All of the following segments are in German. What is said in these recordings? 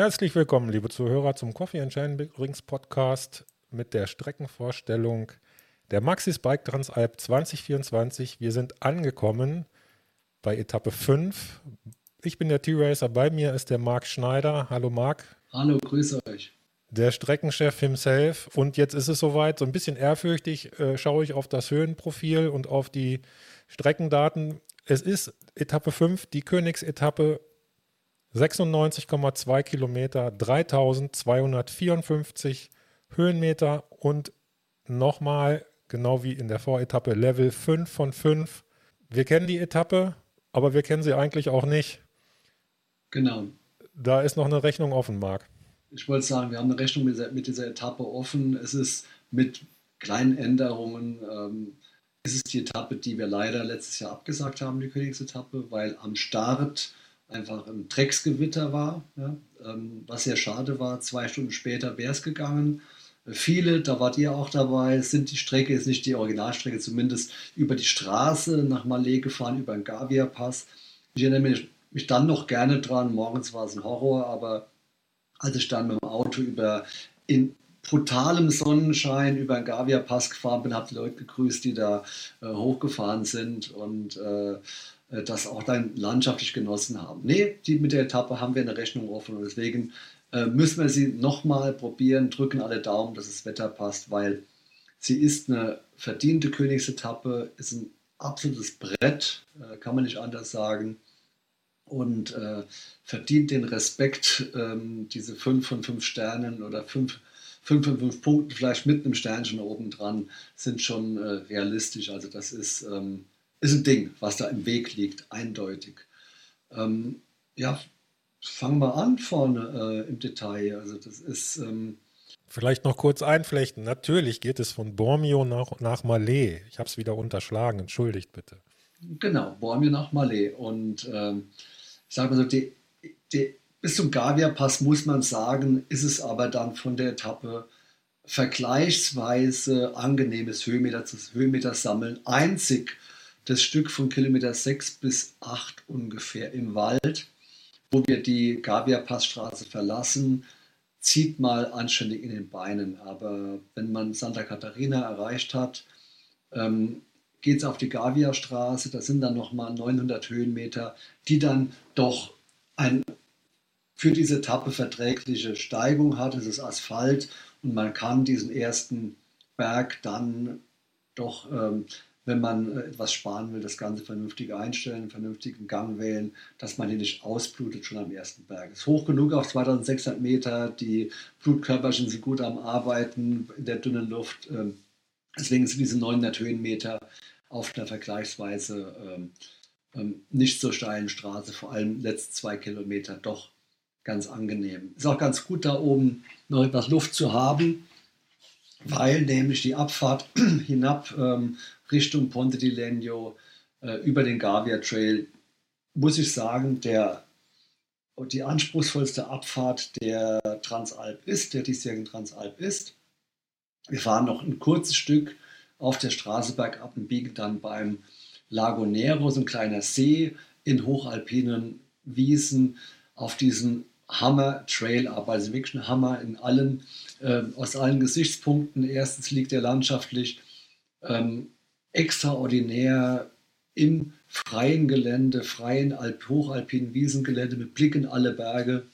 Herzlich willkommen, liebe Zuhörer, zum Coffee and Chain Rings Podcast mit der Streckenvorstellung der Maxis Bike Transalp 2024. Wir sind angekommen bei Etappe 5. Ich bin der T-Racer, bei mir ist der Marc Schneider. Hallo Marc. Hallo, grüße euch. Der Streckenchef himself. Und jetzt ist es soweit, so ein bisschen ehrfürchtig äh, schaue ich auf das Höhenprofil und auf die Streckendaten. Es ist Etappe 5, die Königsetappe 96,2 Kilometer, 3254 Höhenmeter und nochmal, genau wie in der Voretappe, Level 5 von 5. Wir kennen die Etappe, aber wir kennen sie eigentlich auch nicht. Genau. Da ist noch eine Rechnung offen, Marc. Ich wollte sagen, wir haben eine Rechnung mit dieser, mit dieser Etappe offen. Es ist mit kleinen Änderungen. Ähm, es ist die Etappe, die wir leider letztes Jahr abgesagt haben, die Königsetappe, weil am Start einfach ein Drecksgewitter war, ja, ähm, was sehr schade war. Zwei Stunden später wäre es gegangen. Viele, da wart ihr auch dabei, sind die Strecke, ist nicht die Originalstrecke, zumindest über die Straße nach Malé gefahren, über den Gavia-Pass. Ich erinnere mich, mich dann noch gerne dran, morgens war es ein Horror, aber als ich dann mit dem Auto über in brutalem Sonnenschein über den Gavia-Pass gefahren bin, habe die Leute gegrüßt, die da äh, hochgefahren sind und äh, äh, das auch dann landschaftlich genossen haben. Nee, die, mit der Etappe haben wir eine Rechnung offen und deswegen äh, müssen wir sie nochmal probieren, drücken alle Daumen, dass das Wetter passt, weil sie ist eine verdiente Königsetappe, ist ein absolutes Brett, äh, kann man nicht anders sagen und äh, verdient den Respekt, ähm, diese 5 von 5 Sternen oder 5 5 von 5 Punkten, vielleicht mit einem Sternchen oben dran, sind schon äh, realistisch. Also das ist ähm, ist ein Ding, was da im Weg liegt, eindeutig. Ähm, ja, fangen wir an vorne äh, im Detail. Also das ist. Ähm, Vielleicht noch kurz einflechten. Natürlich geht es von Bormio nach, nach Malé. Ich habe es wieder unterschlagen. Entschuldigt bitte. Genau, Bormio nach Malé. Und ähm, ich sage mal so, die, die, bis zum Gavia-Pass muss man sagen, ist es aber dann von der Etappe vergleichsweise angenehmes Höhenmeter, Höhenmeter sammeln. Einzig das Stück von Kilometer 6 bis 8 ungefähr im Wald, wo wir die Gavia-Passstraße verlassen, zieht mal anständig in den Beinen. Aber wenn man Santa Catarina erreicht hat, ähm, geht es auf die Gavia-Straße. Das sind dann nochmal 900 Höhenmeter, die dann doch ein für diese Etappe verträgliche Steigung hat. Es ist Asphalt und man kann diesen ersten Berg dann doch ähm, wenn man äh, etwas sparen will, das Ganze vernünftig einstellen, einen vernünftigen Gang wählen, dass man hier nicht ausblutet schon am ersten Berg. Es ist hoch genug auf 2600 Meter, die Blutkörperchen sind gut am Arbeiten in der dünnen Luft. Ähm, deswegen sind diese 900 Höhenmeter auf einer vergleichsweise ähm, ähm, nicht so steilen Straße, vor allem letzten zwei Kilometer, doch ganz angenehm. Ist auch ganz gut, da oben noch etwas Luft zu haben, weil nämlich die Abfahrt hinab Richtung Ponte di Legno äh, über den Gavia Trail, muss ich sagen, der, die anspruchsvollste Abfahrt der Transalp ist, der diesjährigen Transalp ist. Wir fahren noch ein kurzes Stück auf der Straße bergab und biegen dann beim Lago Nero, so ein kleiner See in hochalpinen Wiesen, auf diesen Hammer Trail ab. Also wirklich ein Hammer in allen, äh, aus allen Gesichtspunkten. Erstens liegt er landschaftlich ähm, extraordinär im freien Gelände, freien Alp, hochalpinen Wiesengelände mit Blick in alle Berge.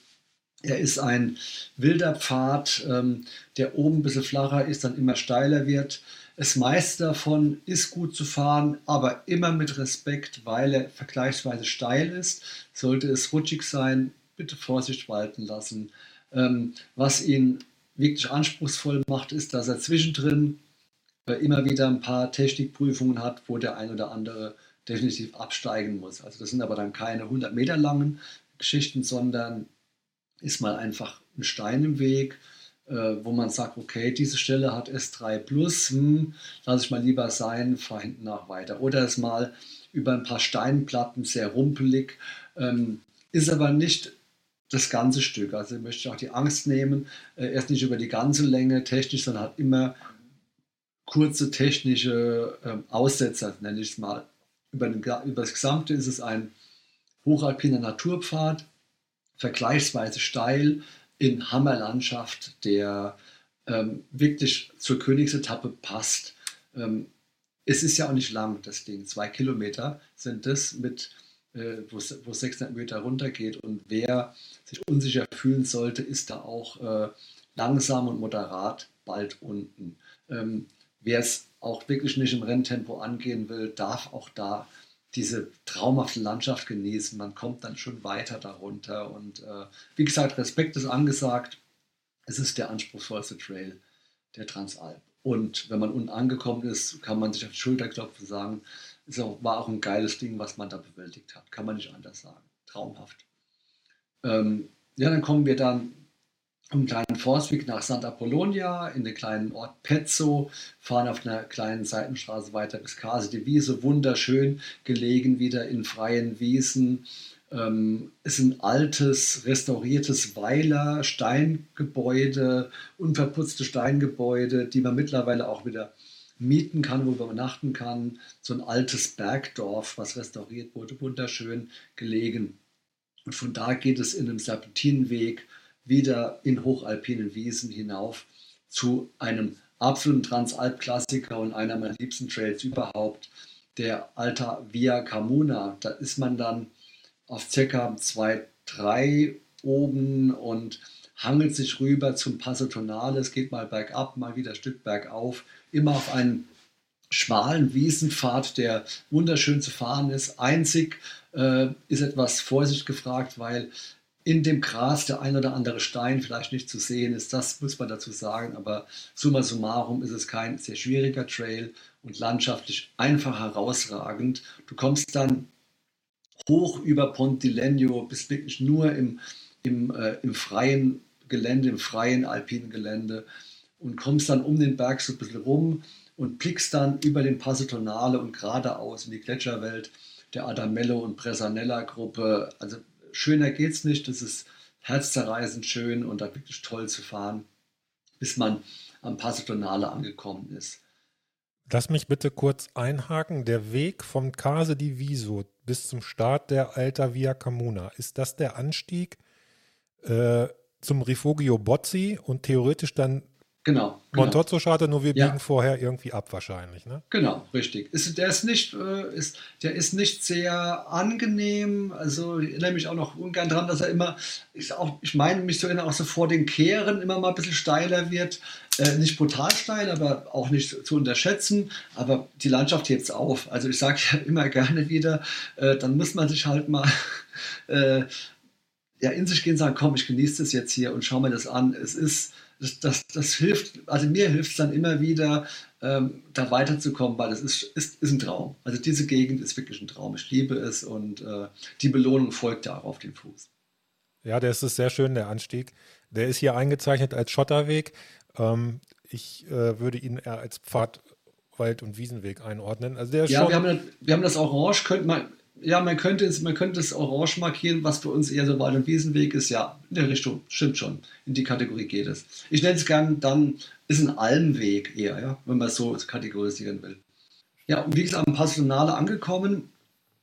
Er ist ein wilder Pfad, ähm, der oben ein bisschen flacher ist, dann immer steiler wird. Das meiste davon ist gut zu fahren, aber immer mit Respekt, weil er vergleichsweise steil ist. Sollte es rutschig sein, bitte Vorsicht walten lassen. Ähm, was ihn wirklich anspruchsvoll macht, ist, dass er zwischendrin immer wieder ein paar Technikprüfungen hat, wo der ein oder andere definitiv absteigen muss. Also das sind aber dann keine 100 Meter langen Geschichten, sondern ist mal einfach ein Stein im Weg, äh, wo man sagt, okay, diese Stelle hat S3 Plus, hm, lasse ich mal lieber sein, fahre hinten nach weiter. Oder es mal über ein paar Steinplatten sehr rumpelig, ähm, ist aber nicht das ganze Stück. Also möchte ich auch die Angst nehmen, äh, erst nicht über die ganze Länge technisch, sondern hat immer kurze technische ähm, Aussetzer, nenne ich es mal. Über, den, über das Gesamte ist es ein hochalpiner Naturpfad, vergleichsweise steil in Hammerlandschaft, der ähm, wirklich zur Königsetappe passt. Ähm, es ist ja auch nicht lang, das Ding. Zwei Kilometer sind das, mit, wo, wo 600 Meter runtergeht. Und wer sich unsicher fühlen sollte, ist da auch äh, langsam und moderat bald unten. Ähm, wer es auch wirklich nicht im Renntempo angehen will, darf auch da diese traumhafte Landschaft genießen. Man kommt dann schon weiter darunter. Und äh, wie gesagt, Respekt ist angesagt. Es ist der anspruchsvollste Trail der Transalp. Und wenn man unten angekommen ist, kann man sich auf die Schulter klopfen und sagen, es war auch ein geiles Ding, was man da bewältigt hat. Kann man nicht anders sagen. Traumhaft. Ähm, ja, dann kommen wir dann einen kleinen Forstweg nach Santa Polonia in den kleinen Ort Pezzo, fahren auf einer kleinen Seitenstraße weiter bis Case di Wiese, wunderschön gelegen wieder in freien Wiesen. Ähm, ist ein altes, restauriertes Weiler, Steingebäude, unverputzte Steingebäude, die man mittlerweile auch wieder mieten kann, wo man übernachten kann. So ein altes Bergdorf, was restauriert wurde, wunderschön gelegen. Und von da geht es in einem Serpentinenweg wieder in hochalpinen Wiesen hinauf zu einem absoluten Transalp-Klassiker und einer meiner liebsten Trails überhaupt, der Alta Via Camuna. Da ist man dann auf ca. 2,3 oben und hangelt sich rüber zum Passo Tonale. Es geht mal bergab, mal wieder ein Stück bergauf, immer auf einem schmalen Wiesenpfad, der wunderschön zu fahren ist. Einzig äh, ist etwas Vorsicht gefragt, weil in dem Gras der ein oder andere Stein vielleicht nicht zu sehen ist. Das muss man dazu sagen. Aber summa summarum ist es kein sehr schwieriger Trail und landschaftlich einfach herausragend. Du kommst dann hoch über Pontilegno, bist wirklich nur im, im, äh, im freien Gelände, im freien alpinen Gelände und kommst dann um den Berg so ein bisschen rum und blickst dann über den Passo Tonale und geradeaus in die Gletscherwelt der Adamello und Presanella Gruppe. Also schöner geht's nicht. Das ist herzzerreißend schön und da wirklich toll zu fahren, bis man am Passo Tonale angekommen ist. Lass mich bitte kurz einhaken. Der Weg vom Case di Viso bis zum Start der Alta Via Camuna, ist das der Anstieg äh, zum Rifugio Bozzi und theoretisch dann Genau. genau. Montozzo-Charter, nur wir ja. biegen vorher irgendwie ab wahrscheinlich, ne? Genau, richtig. Ist, der, ist nicht, äh, ist, der ist nicht sehr angenehm. Also ich erinnere mich auch noch ungern daran, dass er immer, ich, auch, ich meine mich zu erinnern, auch so vor den Kehren immer mal ein bisschen steiler wird. Äh, nicht brutal steil, aber auch nicht zu unterschätzen. Aber die Landschaft hebt es auf. Also ich sage ja immer gerne wieder, äh, dann muss man sich halt mal äh, ja, in sich gehen sagen, komm, ich genieße das jetzt hier und schau mir das an. Es ist das, das, das hilft, also mir hilft es dann immer wieder, ähm, da weiterzukommen, weil es ist, ist, ist ein Traum. Also diese Gegend ist wirklich ein Traum. Ich liebe es und äh, die Belohnung folgt ja auch auf den Fuß. Ja, der ist sehr schön, der Anstieg. Der ist hier eingezeichnet als Schotterweg. Ähm, ich äh, würde ihn eher als Pfad, Wald- und Wiesenweg einordnen. Also der ja, wir haben, wir haben das Orange, könnte man, ja, man könnte, es, man könnte es orange markieren, was für uns eher so Wald- und Wiesenweg ist. Ja, in der Richtung, stimmt schon. In die Kategorie geht es. Ich nenne es gern dann, ist ein Almweg eher, ja, wenn man es so kategorisieren will. Ja, und wie gesagt, am Passionale angekommen.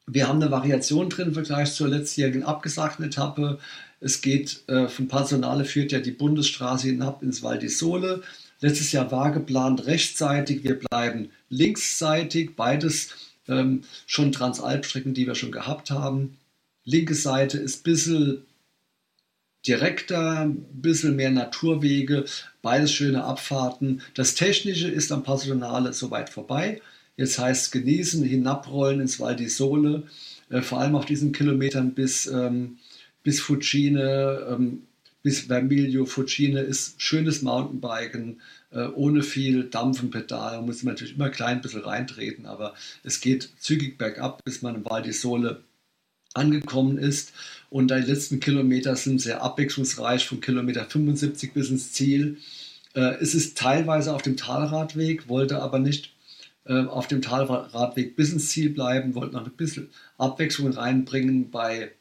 Wir haben eine Variation drin im Vergleich zur letztjährigen abgesagten Etappe. Es geht äh, von Passionale führt ja die Bundesstraße hinab ins Val di Sole. Letztes Jahr war geplant rechtsseitig, wir bleiben linksseitig, beides ähm, schon Transalpstrecken, die wir schon gehabt haben. Linke Seite ist ein bisschen direkter, ein bisschen mehr Naturwege, beides schöne Abfahrten. Das Technische ist am Passionale soweit vorbei. Jetzt heißt genießen, hinabrollen ins Val di Sole, äh, vor allem auf diesen Kilometern bis, ähm, bis Fucine, ähm, bis Vermiglio. Fucine ist schönes Mountainbiken, ohne viel Dampf im Pedal. Man muss natürlich immer klein ein bisschen reintreten, aber es geht zügig bergab, bis man im Val di angekommen ist. Und die letzten Kilometer sind sehr abwechslungsreich, von Kilometer 75 bis ins Ziel. Äh, es ist teilweise auf dem Talradweg, wollte aber nicht äh, auf dem Talradweg bis ins Ziel bleiben, wollte noch ein bisschen Abwechslung reinbringen bei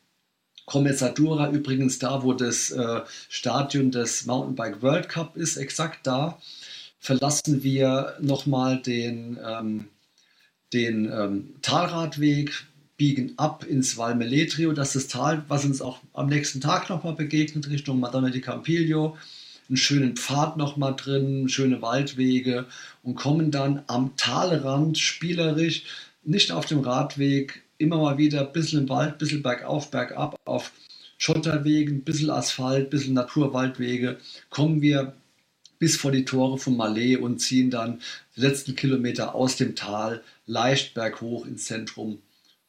Commezzadura übrigens da, wo das äh, Stadion des Mountainbike World Cup ist, exakt da verlassen wir nochmal den, ähm, den ähm, Talradweg, biegen ab ins Val Meletrio, das ist das Tal, was uns auch am nächsten Tag nochmal begegnet, Richtung Madonna di Campiglio. Einen schönen Pfad nochmal drin, schöne Waldwege und kommen dann am Talrand spielerisch, nicht auf dem Radweg, immer mal wieder ein bisschen im Wald, ein bisschen bergauf, bergab, auf Schotterwegen, ein bisschen Asphalt, ein bisschen Naturwaldwege, kommen wir bis vor die Tore von Malé und ziehen dann die letzten Kilometer aus dem Tal leicht berghoch ins Zentrum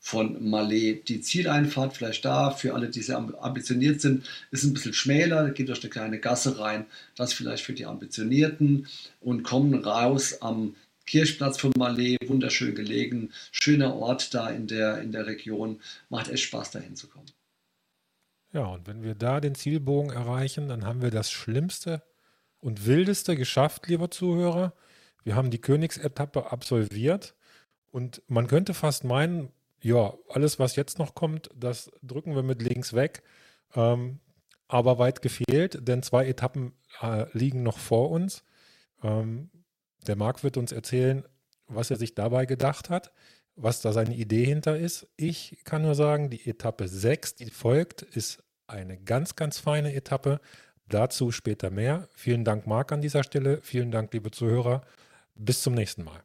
von Malé. Die Zieleinfahrt vielleicht da, für alle, die sehr ambitioniert sind, ist ein bisschen schmäler, geht durch eine kleine Gasse rein, das vielleicht für die Ambitionierten und kommen raus am Kirchplatz von Malé, wunderschön gelegen, schöner Ort da in der, in der Region, macht echt Spaß dahin zu kommen. Ja, und wenn wir da den Zielbogen erreichen, dann haben wir das Schlimmste und Wildeste geschafft, lieber Zuhörer. Wir haben die Königsetappe absolviert und man könnte fast meinen, ja, alles, was jetzt noch kommt, das drücken wir mit links weg. Ähm, aber weit gefehlt, denn zwei Etappen äh, liegen noch vor uns. Ähm, der Marc wird uns erzählen, was er sich dabei gedacht hat, was da seine Idee hinter ist. Ich kann nur sagen, die Etappe 6, die folgt, ist eine ganz, ganz feine Etappe. Dazu später mehr. Vielen Dank, Marc, an dieser Stelle. Vielen Dank, liebe Zuhörer. Bis zum nächsten Mal.